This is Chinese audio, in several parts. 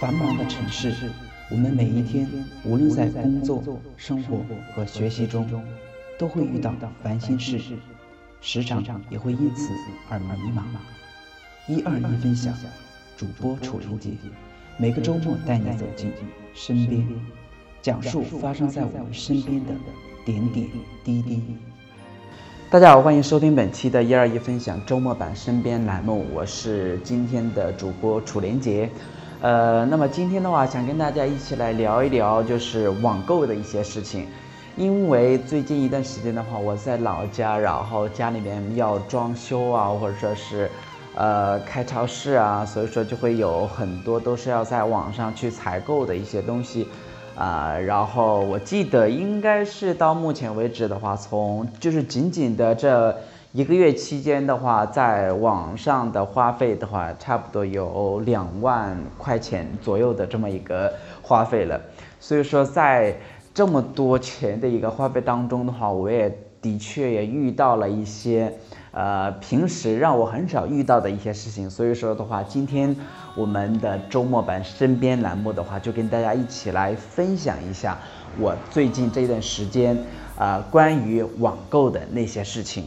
繁忙的城市，我们每一天，无论在工作、生活和学习中，都会遇到烦心事，时常也会因此而迷茫。一二一分享，主播楚林杰，每个周末带你走进身边，讲述发生在我们身边的点点滴滴。大家好，欢迎收听本期的一二一分享周末版身边栏目，我是今天的主播楚连杰。呃，那么今天的话，想跟大家一起来聊一聊，就是网购的一些事情。因为最近一段时间的话，我在老家，然后家里面要装修啊，或者说是，呃，开超市啊，所以说就会有很多都是要在网上去采购的一些东西，啊，然后我记得应该是到目前为止的话，从就是仅仅的这。一个月期间的话，在网上的花费的话，差不多有两万块钱左右的这么一个花费了。所以说，在这么多钱的一个花费当中的话，我也的确也遇到了一些，呃，平时让我很少遇到的一些事情。所以说的话，今天我们的周末版身边栏目的话，就跟大家一起来分享一下我最近这段时间，啊，关于网购的那些事情。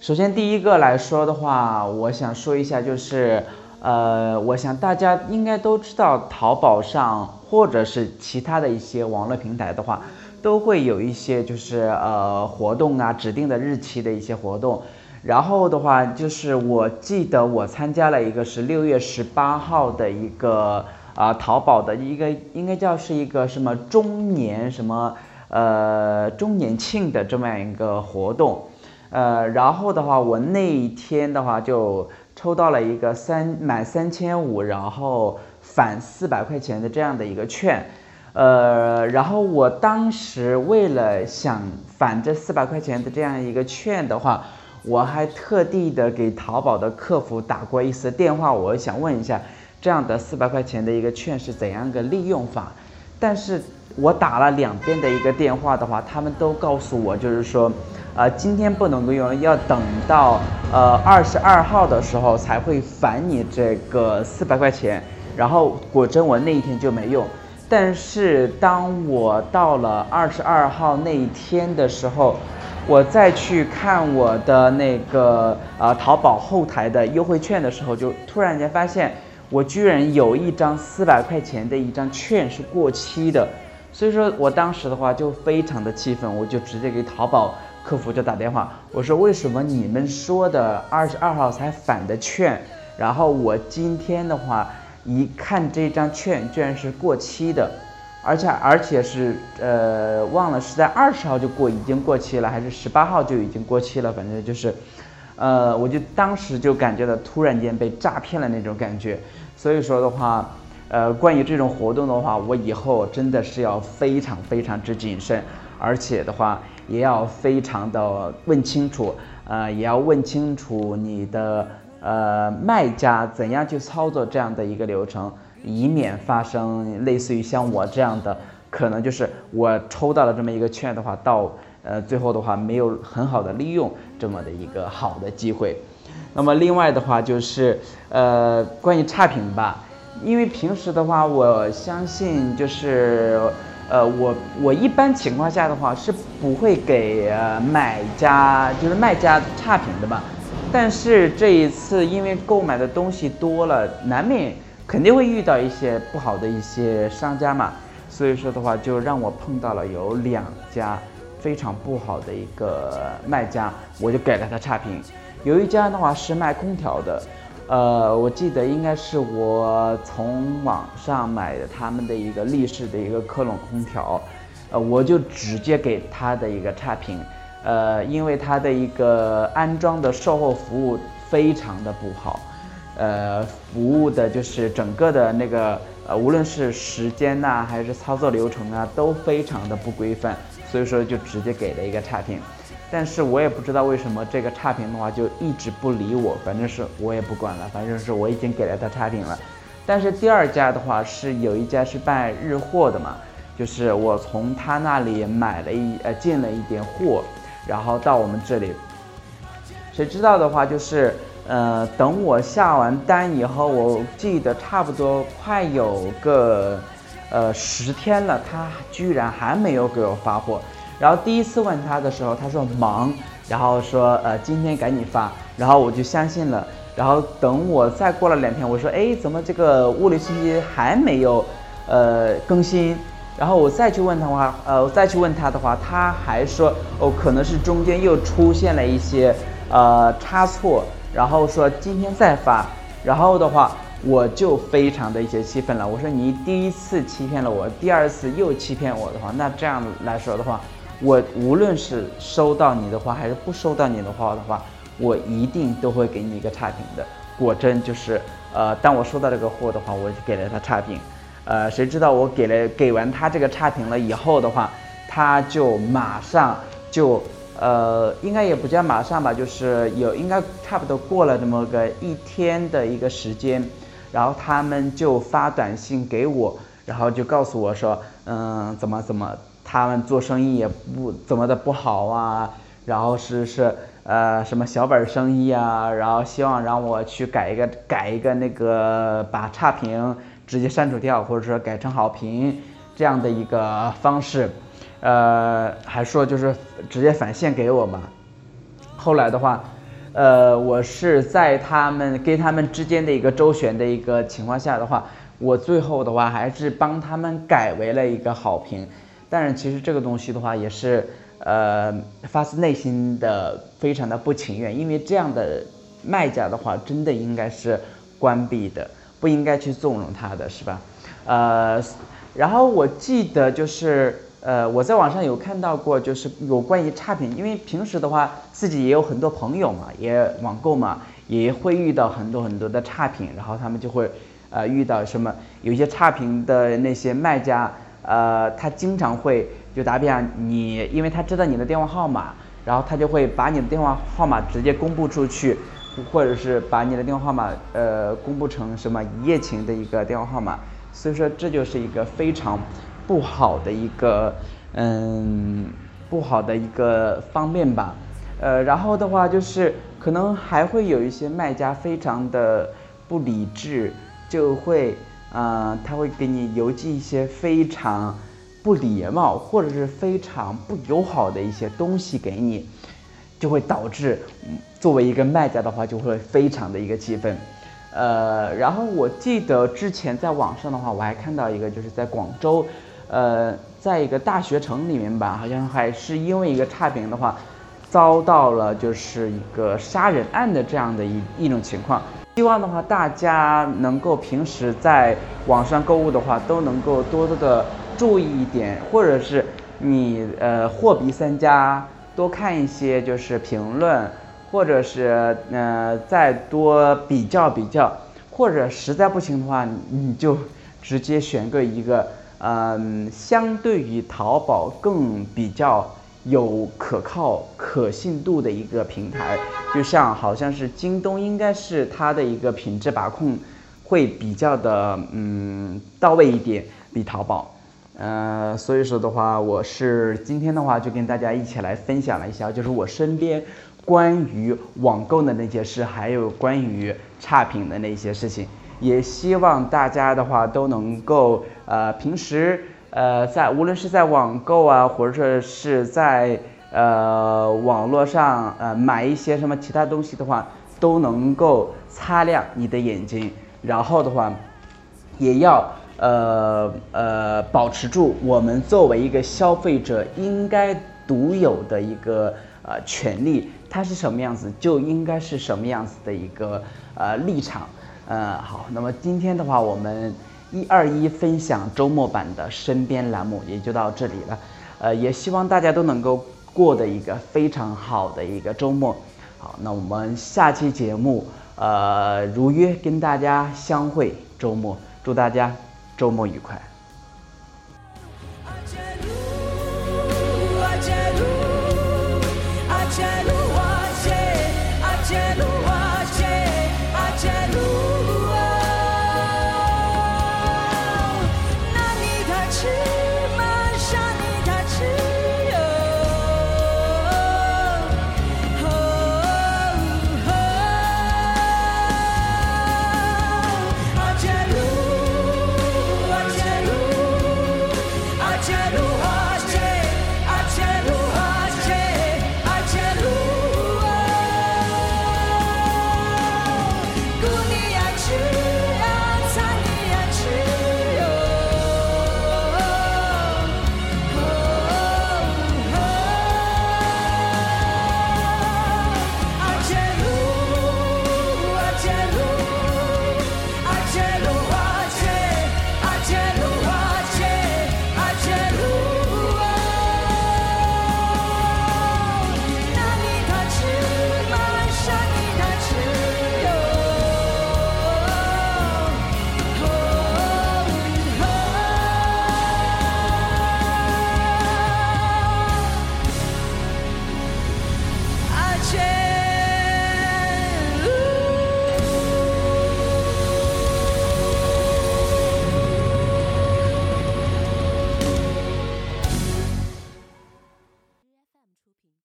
首先，第一个来说的话，我想说一下，就是，呃，我想大家应该都知道，淘宝上或者是其他的一些网络平台的话，都会有一些就是呃活动啊，指定的日期的一些活动。然后的话，就是我记得我参加了一个是六月十八号的一个啊淘宝的一个应该叫是一个什么中年什么呃周年庆的这么样一个活动。呃，然后的话，我那一天的话就抽到了一个三满三千五，然后返四百块钱的这样的一个券，呃，然后我当时为了想返这四百块钱的这样一个券的话，我还特地的给淘宝的客服打过一次电话，我想问一下，这样的四百块钱的一个券是怎样个利用法？但是我打了两边的一个电话的话，他们都告诉我，就是说。啊，今天不能够用，要等到呃二十二号的时候才会返你这个四百块钱。然后果真我那一天就没用。但是当我到了二十二号那一天的时候，我再去看我的那个呃淘宝后台的优惠券的时候，就突然间发现我居然有一张四百块钱的一张券是过期的。所以说我当时的话就非常的气愤，我就直接给淘宝。客服就打电话，我说为什么你们说的二十二号才返的券，然后我今天的话一看这张券居然是过期的，而且而且是呃忘了是在二十号就过已经过期了，还是十八号就已经过期了，反正就是，呃我就当时就感觉到突然间被诈骗了那种感觉，所以说的话，呃关于这种活动的话，我以后真的是要非常非常之谨慎，而且的话。也要非常的问清楚，呃，也要问清楚你的呃卖家怎样去操作这样的一个流程，以免发生类似于像我这样的，可能就是我抽到了这么一个券的话，到呃最后的话没有很好的利用这么的一个好的机会。那么另外的话就是呃关于差评吧，因为平时的话，我相信就是。呃，我我一般情况下的话是不会给呃买家就是卖家差评的嘛，但是这一次因为购买的东西多了，难免肯定会遇到一些不好的一些商家嘛，所以说的话就让我碰到了有两家非常不好的一个卖家，我就给了他差评，有一家的话是卖空调的。呃，我记得应该是我从网上买的他们的一个立式的一个科隆空调，呃，我就直接给他的一个差评，呃，因为他的一个安装的售后服务非常的不好，呃，服务的就是整个的那个呃，无论是时间呐，还是操作流程啊，都非常的不规范，所以说就直接给了一个差评。但是我也不知道为什么这个差评的话就一直不理我，反正是我也不管了，反正是我已经给了他差评了。但是第二家的话是有一家是办日货的嘛，就是我从他那里买了一呃进了一点货，然后到我们这里，谁知道的话就是呃，等我下完单以后，我记得差不多快有个呃十天了，他居然还没有给我发货。然后第一次问他的时候，他说忙，然后说呃今天赶紧发，然后我就相信了。然后等我再过了两天，我说哎怎么这个物流信息还没有呃更新？然后我再去问他的话，呃我再去问他的话，他还说哦可能是中间又出现了一些呃差错，然后说今天再发。然后的话我就非常的一些气愤了，我说你第一次欺骗了我，第二次又欺骗我的话，那这样来说的话。我无论是收到你的话还是不收到你的话的话，我一定都会给你一个差评的。果真就是，呃，当我收到这个货的话，我就给了他差评。呃，谁知道我给了给完他这个差评了以后的话，他就马上就，呃，应该也不叫马上吧，就是有应该差不多过了这么个一天的一个时间，然后他们就发短信给我，然后就告诉我说，嗯，怎么怎么。他们做生意也不怎么的不好啊，然后是是呃什么小本生意啊，然后希望让我去改一个改一个那个把差评直接删除掉，或者说改成好评这样的一个方式，呃还说就是直接返现给我嘛。后来的话，呃我是在他们跟他们之间的一个周旋的一个情况下的话，我最后的话还是帮他们改为了一个好评。但是其实这个东西的话，也是呃发自内心的非常的不情愿，因为这样的卖家的话，真的应该是关闭的，不应该去纵容他的是吧？呃，然后我记得就是呃我在网上有看到过，就是有关于差评，因为平时的话自己也有很多朋友嘛，也网购嘛，也会遇到很多很多的差评，然后他们就会呃遇到什么有一些差评的那些卖家。呃，他经常会就打比方，你因为他知道你的电话号码，然后他就会把你的电话号码直接公布出去，或者是把你的电话号码呃公布成什么一夜情的一个电话号码，所以说这就是一个非常不好的一个嗯不好的一个方面吧，呃，然后的话就是可能还会有一些卖家非常的不理智，就会。呃，他会给你邮寄一些非常不礼貌或者是非常不友好的一些东西给你，就会导致作为一个卖家的话就会非常的一个气愤。呃，然后我记得之前在网上的话，我还看到一个就是在广州，呃，在一个大学城里面吧，好像还是因为一个差评的话，遭到了就是一个杀人案的这样的一一种情况。希望的话，大家能够平时在网上购物的话，都能够多多的注意一点，或者是你呃货比三家，多看一些就是评论，或者是呃再多比较比较，或者实在不行的话，你就直接选个一个嗯相对于淘宝更比较。有可靠、可信度的一个平台，就像好像是京东，应该是它的一个品质把控会比较的嗯到位一点，比淘宝。呃，所以说的话，我是今天的话就跟大家一起来分享了一下，就是我身边关于网购的那些事，还有关于差评的那些事情，也希望大家的话都能够呃平时。呃，在无论是在网购啊，或者说是在呃网络上呃买一些什么其他东西的话，都能够擦亮你的眼睛，然后的话，也要呃呃保持住我们作为一个消费者应该独有的一个呃权利，它是什么样子就应该是什么样子的一个呃立场。呃，好，那么今天的话我们。一二一分享周末版的身边栏目也就到这里了，呃，也希望大家都能够过的一个非常好的一个周末。好，那我们下期节目，呃，如约跟大家相会周末，祝大家周末愉快。